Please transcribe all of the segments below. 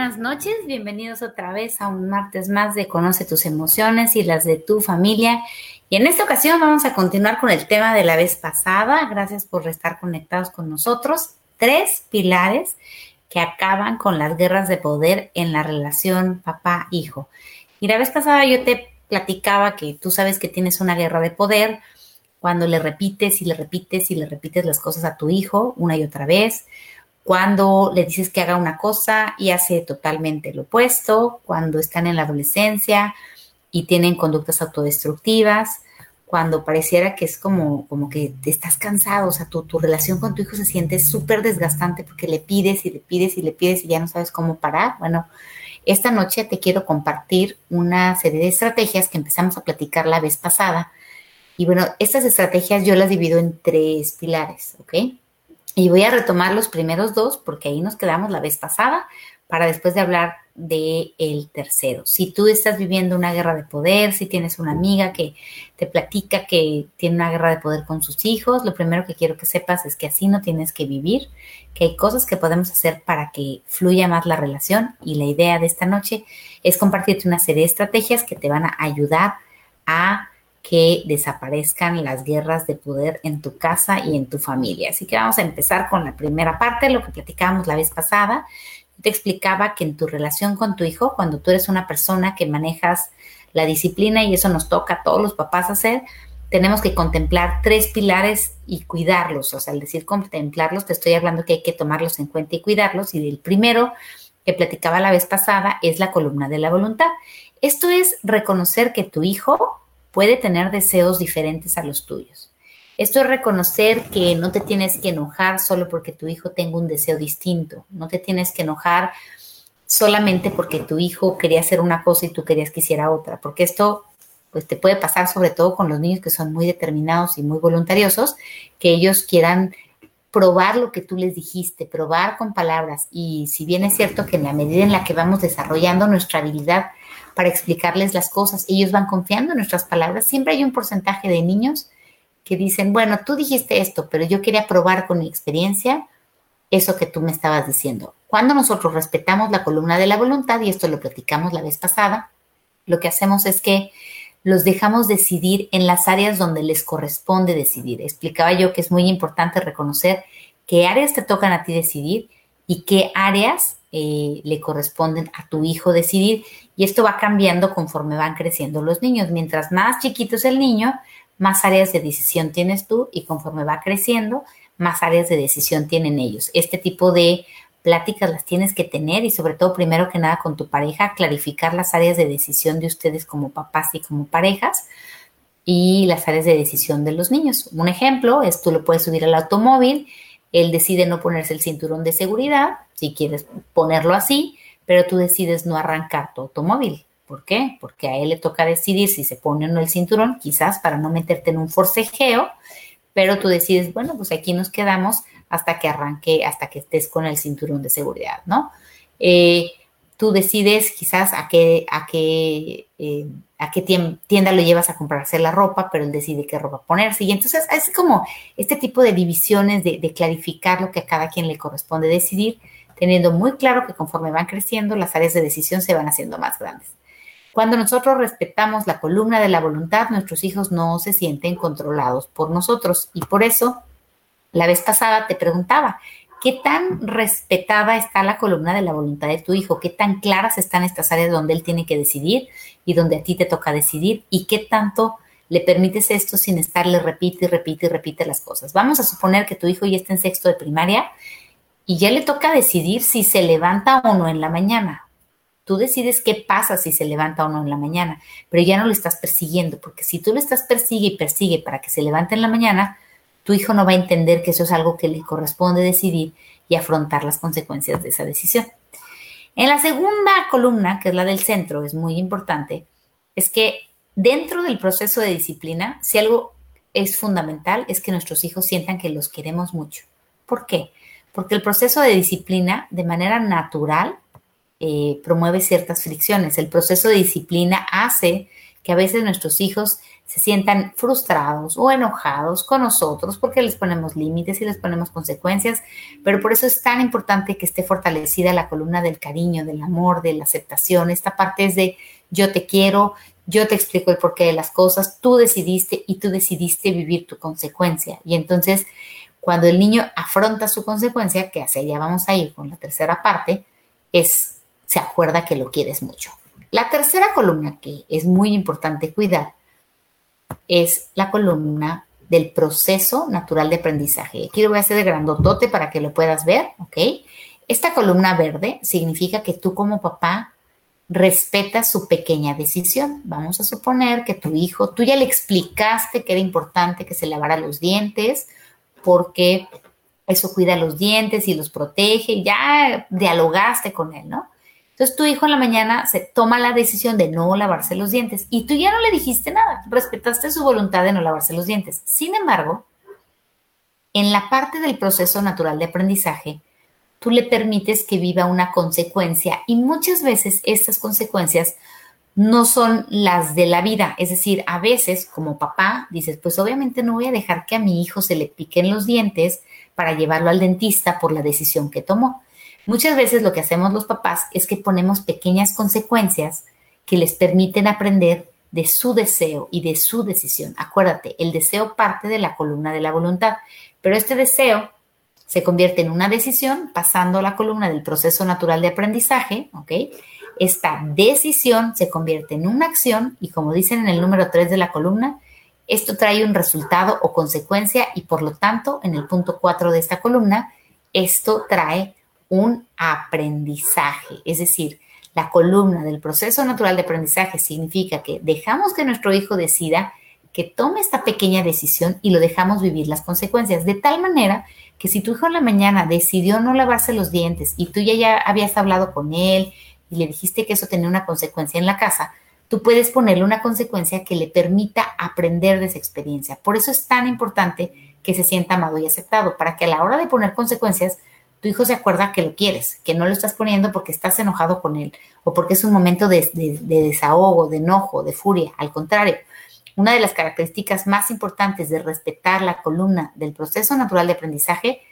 buenas noches. Bienvenidos otra vez a un martes más de Conoce tus emociones y las de tu familia. Y en esta ocasión vamos a continuar con el tema de la vez pasada. Gracias por estar conectados con nosotros. Tres pilares que acaban con las guerras de poder en la relación papá-hijo. Y la vez pasada yo te platicaba que tú sabes que tienes una guerra de poder cuando le repites y le repites y le repites las cosas a tu hijo una y otra vez cuando le dices que haga una cosa y hace totalmente lo opuesto, cuando están en la adolescencia y tienen conductas autodestructivas, cuando pareciera que es como, como que te estás cansado, o sea, tu, tu relación con tu hijo se siente súper desgastante porque le pides y le pides y le pides y ya no sabes cómo parar. Bueno, esta noche te quiero compartir una serie de estrategias que empezamos a platicar la vez pasada. Y bueno, estas estrategias yo las divido en tres pilares, ¿ok? Y voy a retomar los primeros dos porque ahí nos quedamos la vez pasada para después de hablar de el tercero. Si tú estás viviendo una guerra de poder, si tienes una amiga que te platica que tiene una guerra de poder con sus hijos, lo primero que quiero que sepas es que así no tienes que vivir, que hay cosas que podemos hacer para que fluya más la relación y la idea de esta noche es compartirte una serie de estrategias que te van a ayudar a que desaparezcan las guerras de poder en tu casa y en tu familia. Así que vamos a empezar con la primera parte, lo que platicábamos la vez pasada. te explicaba que en tu relación con tu hijo, cuando tú eres una persona que manejas la disciplina y eso nos toca a todos los papás hacer, tenemos que contemplar tres pilares y cuidarlos. O sea, al decir contemplarlos, te estoy hablando que hay que tomarlos en cuenta y cuidarlos. Y el primero que platicaba la vez pasada es la columna de la voluntad. Esto es reconocer que tu hijo puede tener deseos diferentes a los tuyos. Esto es reconocer que no te tienes que enojar solo porque tu hijo tenga un deseo distinto. No te tienes que enojar solamente porque tu hijo quería hacer una cosa y tú querías que hiciera otra, porque esto pues te puede pasar sobre todo con los niños que son muy determinados y muy voluntariosos, que ellos quieran probar lo que tú les dijiste, probar con palabras. Y si bien es cierto que en la medida en la que vamos desarrollando nuestra habilidad para explicarles las cosas. Ellos van confiando en nuestras palabras. Siempre hay un porcentaje de niños que dicen, bueno, tú dijiste esto, pero yo quería probar con mi experiencia eso que tú me estabas diciendo. Cuando nosotros respetamos la columna de la voluntad, y esto lo platicamos la vez pasada, lo que hacemos es que los dejamos decidir en las áreas donde les corresponde decidir. Explicaba yo que es muy importante reconocer qué áreas te tocan a ti decidir y qué áreas eh, le corresponden a tu hijo decidir. Y esto va cambiando conforme van creciendo los niños. Mientras más chiquito es el niño, más áreas de decisión tienes tú y conforme va creciendo, más áreas de decisión tienen ellos. Este tipo de pláticas las tienes que tener y sobre todo primero que nada con tu pareja, clarificar las áreas de decisión de ustedes como papás y como parejas y las áreas de decisión de los niños. Un ejemplo es tú lo puedes subir al automóvil él decide no ponerse el cinturón de seguridad, si quieres ponerlo así, pero tú decides no arrancar tu automóvil. ¿Por qué? Porque a él le toca decidir si se pone o no el cinturón, quizás para no meterte en un forcejeo, pero tú decides, bueno, pues aquí nos quedamos hasta que arranque, hasta que estés con el cinturón de seguridad, ¿no? Eh, tú decides quizás a qué, a qué, eh, a qué tienda lo llevas a comprarse la ropa, pero él decide qué ropa ponerse. Y entonces es como este tipo de divisiones, de, de, clarificar lo que a cada quien le corresponde decidir, teniendo muy claro que conforme van creciendo, las áreas de decisión se van haciendo más grandes. Cuando nosotros respetamos la columna de la voluntad, nuestros hijos no se sienten controlados por nosotros. Y por eso, la vez pasada te preguntaba, ¿Qué tan respetada está la columna de la voluntad de tu hijo? ¿Qué tan claras están estas áreas donde él tiene que decidir y donde a ti te toca decidir? ¿Y qué tanto le permites esto sin estarle repite y repite y repite las cosas? Vamos a suponer que tu hijo ya está en sexto de primaria y ya le toca decidir si se levanta o no en la mañana. Tú decides qué pasa si se levanta o no en la mañana, pero ya no lo estás persiguiendo, porque si tú lo estás persigue y persigue para que se levante en la mañana, tu hijo no va a entender que eso es algo que le corresponde decidir y afrontar las consecuencias de esa decisión. En la segunda columna, que es la del centro, es muy importante, es que dentro del proceso de disciplina, si algo es fundamental, es que nuestros hijos sientan que los queremos mucho. ¿Por qué? Porque el proceso de disciplina, de manera natural, eh, promueve ciertas fricciones. El proceso de disciplina hace que a veces nuestros hijos se sientan frustrados o enojados con nosotros porque les ponemos límites y les ponemos consecuencias, pero por eso es tan importante que esté fortalecida la columna del cariño, del amor, de la aceptación. Esta parte es de yo te quiero, yo te explico el porqué de las cosas, tú decidiste y tú decidiste vivir tu consecuencia. Y entonces, cuando el niño afronta su consecuencia, que hacia allá vamos a ir con la tercera parte, es se acuerda que lo quieres mucho. La tercera columna que es muy importante cuidar es la columna del proceso natural de aprendizaje. Aquí lo voy a hacer de grandotote para que lo puedas ver, ¿ok? Esta columna verde significa que tú como papá respetas su pequeña decisión. Vamos a suponer que tu hijo, tú ya le explicaste que era importante que se lavara los dientes porque eso cuida los dientes y los protege, ya dialogaste con él, ¿no? Entonces tu hijo en la mañana se toma la decisión de no lavarse los dientes y tú ya no le dijiste nada, respetaste su voluntad de no lavarse los dientes. Sin embargo, en la parte del proceso natural de aprendizaje, tú le permites que viva una consecuencia y muchas veces estas consecuencias no son las de la vida. Es decir, a veces como papá dices, pues obviamente no voy a dejar que a mi hijo se le piquen los dientes para llevarlo al dentista por la decisión que tomó. Muchas veces lo que hacemos los papás es que ponemos pequeñas consecuencias que les permiten aprender de su deseo y de su decisión. Acuérdate, el deseo parte de la columna de la voluntad, pero este deseo se convierte en una decisión pasando a la columna del proceso natural de aprendizaje, ¿ok? Esta decisión se convierte en una acción y como dicen en el número 3 de la columna, esto trae un resultado o consecuencia y por lo tanto en el punto 4 de esta columna, esto trae un aprendizaje. Es decir, la columna del proceso natural de aprendizaje significa que dejamos que nuestro hijo decida, que tome esta pequeña decisión y lo dejamos vivir las consecuencias, de tal manera que si tu hijo en la mañana decidió no lavarse los dientes y tú ya, ya habías hablado con él y le dijiste que eso tenía una consecuencia en la casa, tú puedes ponerle una consecuencia que le permita aprender de esa experiencia. Por eso es tan importante que se sienta amado y aceptado, para que a la hora de poner consecuencias tu hijo se acuerda que lo quieres, que no lo estás poniendo porque estás enojado con él o porque es un momento de, desahogo, de enojo, de furia. Al contrario, una de las características más importantes de respetar la columna del proceso natural de aprendizaje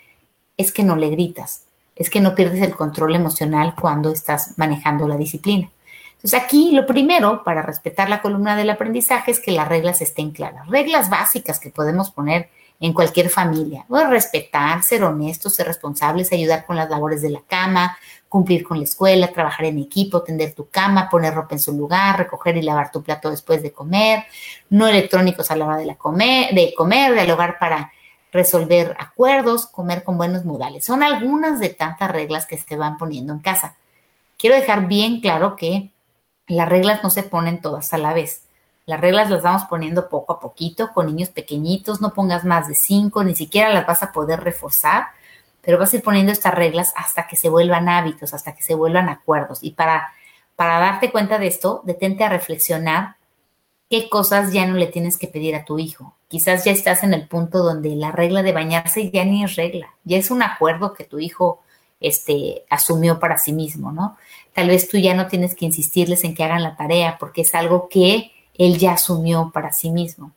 es que no le gritas, es que no pierdes el control emocional cuando estás manejando la disciplina. Entonces aquí lo primero para respetar la columna del aprendizaje es que las reglas estén claras. Reglas básicas que podemos poner en cualquier familia. respetar, ser honestos, ser responsables, ayudar con las labores de la cama, cumplir con la escuela, trabajar en equipo, tender tu cama, poner ropa en su lugar, recoger y lavar tu plato después de comer, no electrónicos a la hora de, la comer, de comer, dialogar para resolver acuerdos, comer con buenos modales. Son algunas de tantas reglas que se van poniendo en casa. Quiero dejar bien claro que las reglas no se ponen todas a la vez. Las reglas las vamos poniendo poco a poquito con niños pequeñitos, no pongas más de cinco, ni siquiera las vas a poder reforzar, pero vas a ir poniendo estas reglas hasta que se vuelvan hábitos, hasta que se vuelvan acuerdos. Y para, para darte cuenta de esto, detente a reflexionar qué cosas ya no le tienes que pedir a tu hijo. Quizás ya estás en el punto donde la regla de bañarse ya ni es regla, ya es un acuerdo que tu hijo este, asumió para sí mismo, ¿no? Tal vez tú ya no tienes que insistirles en que hagan la tarea porque es algo que él ya asumió para sí mismo.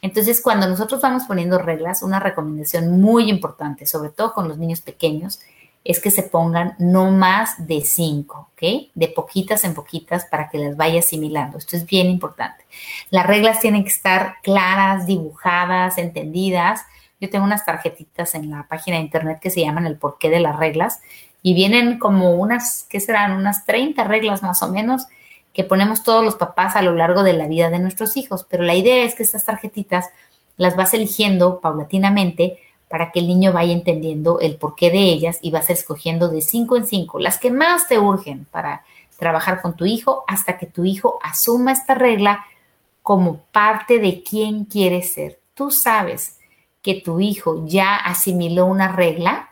Entonces, cuando nosotros vamos poniendo reglas, una recomendación muy importante, sobre todo con los niños pequeños, es que se pongan no más de cinco, ¿ok? De poquitas en poquitas para que las vaya asimilando. Esto es bien importante. Las reglas tienen que estar claras, dibujadas, entendidas. Yo tengo unas tarjetitas en la página de internet que se llaman el porqué de las reglas y vienen como unas, ¿qué serán? Unas 30 reglas más o menos que ponemos todos los papás a lo largo de la vida de nuestros hijos, pero la idea es que estas tarjetitas las vas eligiendo paulatinamente para que el niño vaya entendiendo el porqué de ellas y vas escogiendo de cinco en cinco, las que más te urgen para trabajar con tu hijo hasta que tu hijo asuma esta regla como parte de quién quiere ser. Tú sabes que tu hijo ya asimiló una regla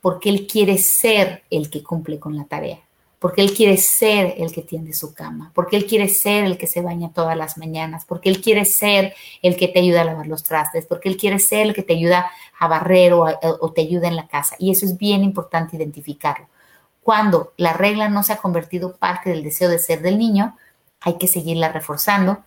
porque él quiere ser el que cumple con la tarea porque Él quiere ser el que tiende su cama, porque Él quiere ser el que se baña todas las mañanas, porque Él quiere ser el que te ayuda a lavar los trastes, porque Él quiere ser el que te ayuda a barrer o, te ayuda en la casa. Y eso es bien importante identificarlo. Cuando la regla no se ha convertido parte del deseo de ser del niño, hay que seguirla reforzando,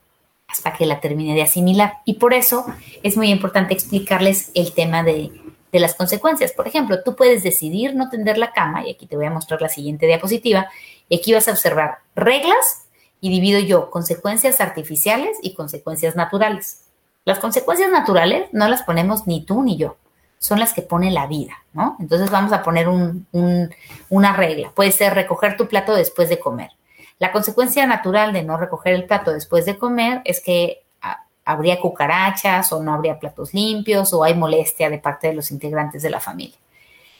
hasta que la termine de asimilar. Y por eso es muy importante explicarles el tema de, de las consecuencias. Por ejemplo, tú puedes decidir no tender la cama, y aquí te voy a mostrar la siguiente diapositiva, y aquí vas a observar reglas y divido yo consecuencias artificiales y consecuencias naturales. Las consecuencias naturales no las ponemos ni tú ni yo, son las que pone la vida, ¿no? Entonces vamos a poner una regla. Puede ser recoger tu plato después de comer. La consecuencia natural de no recoger el plato después de comer es que habría cucarachas o no habría platos limpios o hay molestia de parte de los integrantes de la familia.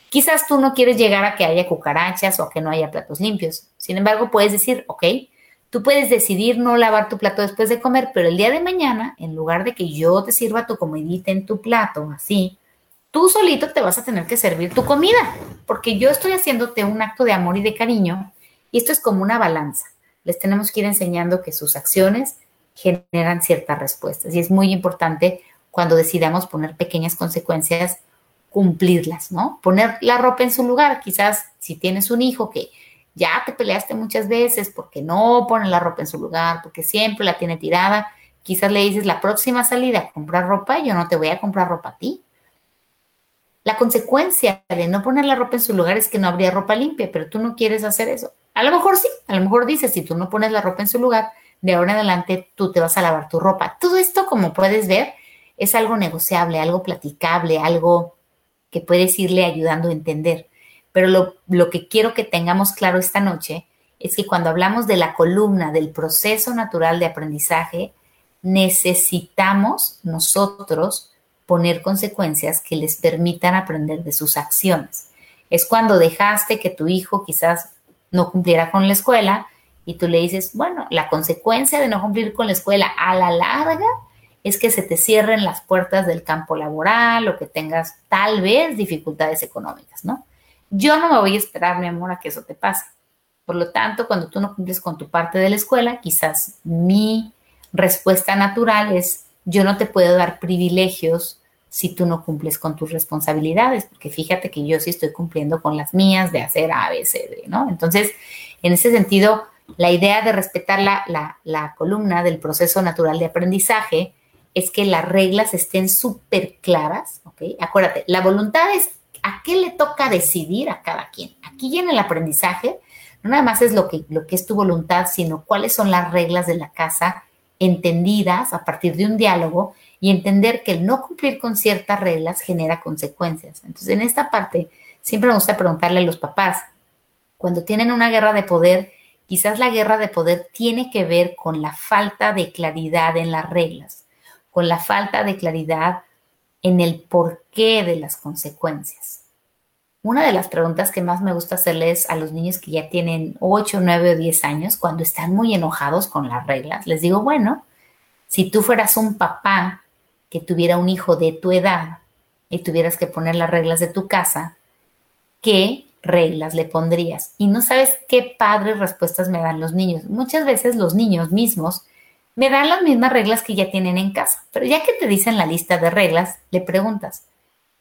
Quizás tú no quieres llegar a que haya cucarachas o que no haya platos limpios. Sin embargo, puedes decir, ok, Tú puedes decidir no lavar tu plato después de comer, pero el día de mañana, en lugar de que yo te sirva tu comidita en tu plato, así, tú solito te vas a tener que servir tu comida, porque yo estoy haciéndote un acto de amor y de cariño, y esto es como una balanza. Les tenemos que ir enseñando que sus acciones generan ciertas respuestas, y es muy importante cuando decidamos poner pequeñas consecuencias, cumplirlas, ¿no? Poner la ropa en su lugar. Quizás si tienes un hijo que ya te peleaste muchas veces porque no pone la ropa en su lugar, porque siempre la tiene tirada. Quizás le dices la próxima salida a comprar ropa, yo no te voy a comprar ropa a ti. La consecuencia de no poner la ropa en su lugar es que no habría ropa limpia, pero tú no quieres hacer eso. A lo mejor sí, a lo mejor dices, si tú no pones la ropa en su lugar, de ahora en adelante tú te vas a lavar tu ropa. Todo esto, como puedes ver, es algo negociable, algo platicable, algo que puedes irle ayudando a entender. Pero lo, que quiero que tengamos claro esta noche es que cuando hablamos de la columna del proceso natural de aprendizaje, necesitamos nosotros poner consecuencias que les permitan aprender de sus acciones. Es cuando dejaste que tu hijo quizás no cumpliera con la escuela y tú le dices, bueno, la consecuencia de no cumplir con la escuela a la larga es que se te cierren las puertas del campo laboral o que tengas tal vez dificultades económicas, ¿no? Yo no me voy a esperar, mi amor, a que eso te pase. Por lo tanto, cuando tú no cumples con tu parte de la escuela, quizás mi respuesta natural es, yo no te puedo dar privilegios si tú no cumples con tus responsabilidades, porque fíjate que yo sí estoy cumpliendo con las mías de hacer A, B, C, D, ¿no? Entonces, en ese sentido, la idea de respetar la, la columna del proceso natural de aprendizaje es que las reglas estén súper claras, ¿ok? Acuérdate, la voluntad es a qué le toca decidir a cada quien. Aquí en el aprendizaje no nada más es lo que, lo que es tu voluntad, sino cuáles son las reglas de la casa entendidas a partir de un diálogo y entender que el no cumplir con ciertas reglas genera consecuencias. Entonces, en esta parte, siempre me gusta preguntarle a los papás, cuando tienen una guerra de poder, quizás la guerra de poder tiene que ver con la falta de claridad en las reglas, con la falta de claridad en el porqué de las consecuencias. Una de las preguntas que más me gusta hacerles a los niños que ya tienen 8, 9 o 10 años, cuando están muy enojados con las reglas, les digo, bueno, si tú fueras un papá que tuviera un hijo de tu edad y tuvieras que poner las reglas de tu casa, ¿qué reglas le pondrías? Y no sabes qué padres respuestas me dan los niños. Muchas veces los niños mismos me dan las mismas reglas que ya tienen en casa. Pero ya que te dicen la lista de reglas, le preguntas,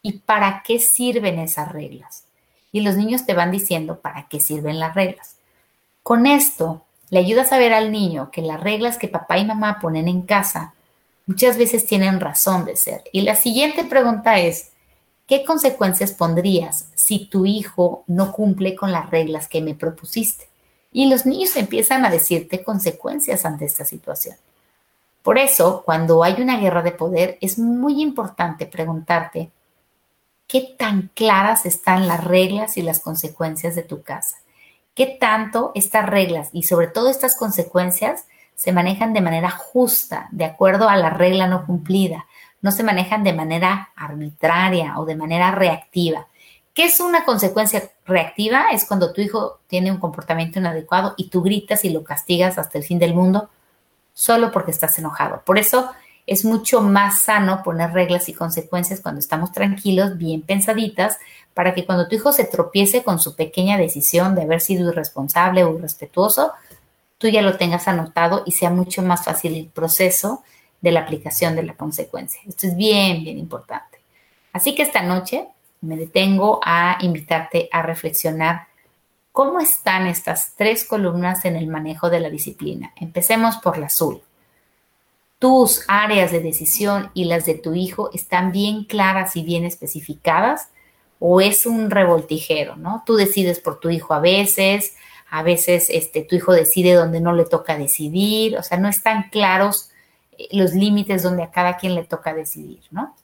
¿y para qué sirven esas reglas? Y los niños te van diciendo para qué sirven las reglas. Con esto, le ayudas a ver al niño que las reglas que papá y mamá ponen en casa muchas veces tienen razón de ser. Y la siguiente pregunta es, ¿qué consecuencias pondrías si tu hijo no cumple con las reglas que me propusiste? Y los niños empiezan a decirte consecuencias ante esta situación. Por eso, cuando hay una guerra de poder, es muy importante preguntarte qué tan claras están las reglas y las consecuencias de tu casa. ¿Qué tanto estas reglas y sobre todo estas consecuencias se manejan de manera justa, de acuerdo a la regla no cumplida? No se manejan de manera arbitraria o de manera reactiva. ¿Qué es una consecuencia reactiva? Es cuando tu hijo tiene un comportamiento inadecuado y tú gritas y lo castigas hasta el fin del mundo solo porque estás enojado. Por eso es mucho más sano poner reglas y consecuencias cuando estamos tranquilos, bien pensaditas, para que cuando tu hijo se tropiece con su pequeña decisión de haber sido irresponsable o irrespetuoso, tú ya lo tengas anotado y sea mucho más fácil el proceso de la aplicación de la consecuencia. Esto es bien, bien importante. Así que esta noche me detengo a invitarte a reflexionar cómo están estas tres columnas en el manejo de la disciplina. Empecemos por la azul. tus áreas de decisión y las de tu hijo están bien claras y bien especificadas o es un revoltijero, ¿no? Tú decides por tu hijo a veces, a veces este, tu hijo decide donde no le toca decidir, o sea, no están claros eh, los límites donde a cada quien le toca decidir, ¿no?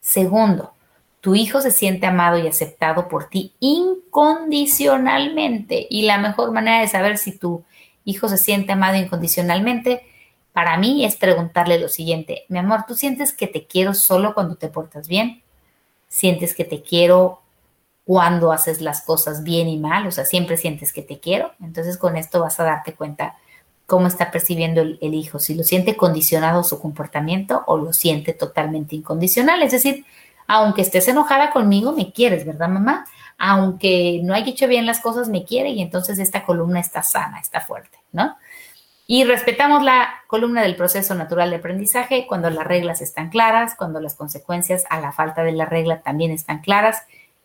Segundo, tu hijo se siente amado y aceptado por ti incondicionalmente y la mejor manera de saber si tu hijo se siente amado incondicionalmente para mí es preguntarle lo siguiente, mi amor, ¿tú sientes que te quiero solo cuando te portas bien? ¿Sientes que te quiero cuando haces las cosas bien y mal? O sea, siempre sientes que te quiero. Entonces con esto vas a darte cuenta cómo está percibiendo el, hijo, si lo siente condicionado su comportamiento o lo siente totalmente incondicional. Es decir, aunque estés enojada conmigo, me quieres, ¿verdad, mamá? Aunque no haya hecho bien las cosas, me quiere y entonces esta columna está sana, está fuerte, ¿no? Y respetamos la columna del proceso natural de aprendizaje cuando las reglas están claras, cuando las consecuencias a la falta de la regla también están claras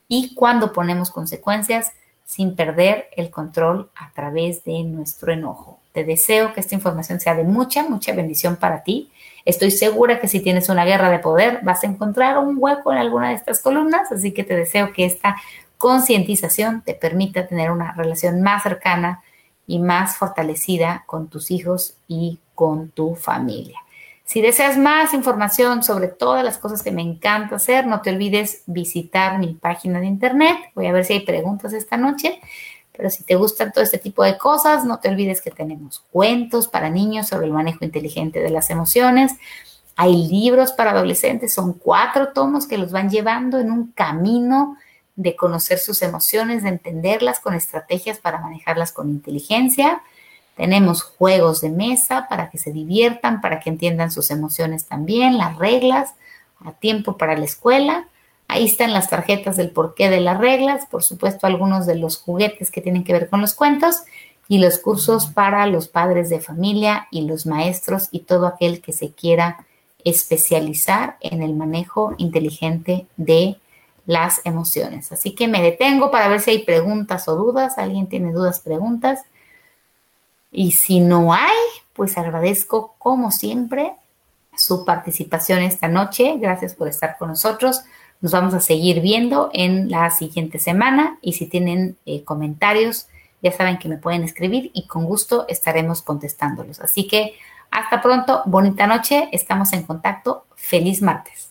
y cuando ponemos consecuencias sin perder el control a través de nuestro enojo. Te deseo que esta información sea de mucha, mucha bendición para ti. Estoy segura que si tienes una guerra de poder vas a encontrar un hueco en alguna de estas columnas, así que te deseo que esta concientización te permita tener una relación más cercana y más fortalecida con tus hijos y con tu familia. Si deseas más información sobre todas las cosas que me encanta hacer, no te olvides visitar mi página de internet. Voy a ver si hay preguntas esta noche. Pero si te gustan todo este tipo de cosas, no te olvides que tenemos cuentos para niños sobre el manejo inteligente de las emociones. Hay libros para adolescentes, son cuatro tomos que los van llevando en un camino de conocer sus emociones, de entenderlas con estrategias para manejarlas con inteligencia. Tenemos juegos de mesa para que se diviertan, para que entiendan sus emociones también, las reglas, a tiempo para la escuela. Ahí están las tarjetas del porqué de las reglas, por supuesto algunos de los juguetes que tienen que ver con los cuentos y los cursos para los padres de familia y los maestros y todo aquel que se quiera especializar en el manejo inteligente de las emociones. Así que me detengo para ver si hay preguntas o dudas. ¿Alguien tiene dudas, preguntas? Y si no hay, pues agradezco como siempre su participación esta noche. Gracias por estar con nosotros. Nos vamos a seguir viendo en la siguiente semana y si tienen eh, comentarios, ya saben que me pueden escribir y con gusto estaremos contestándolos. Así que hasta pronto, bonita noche, estamos en contacto. Feliz martes.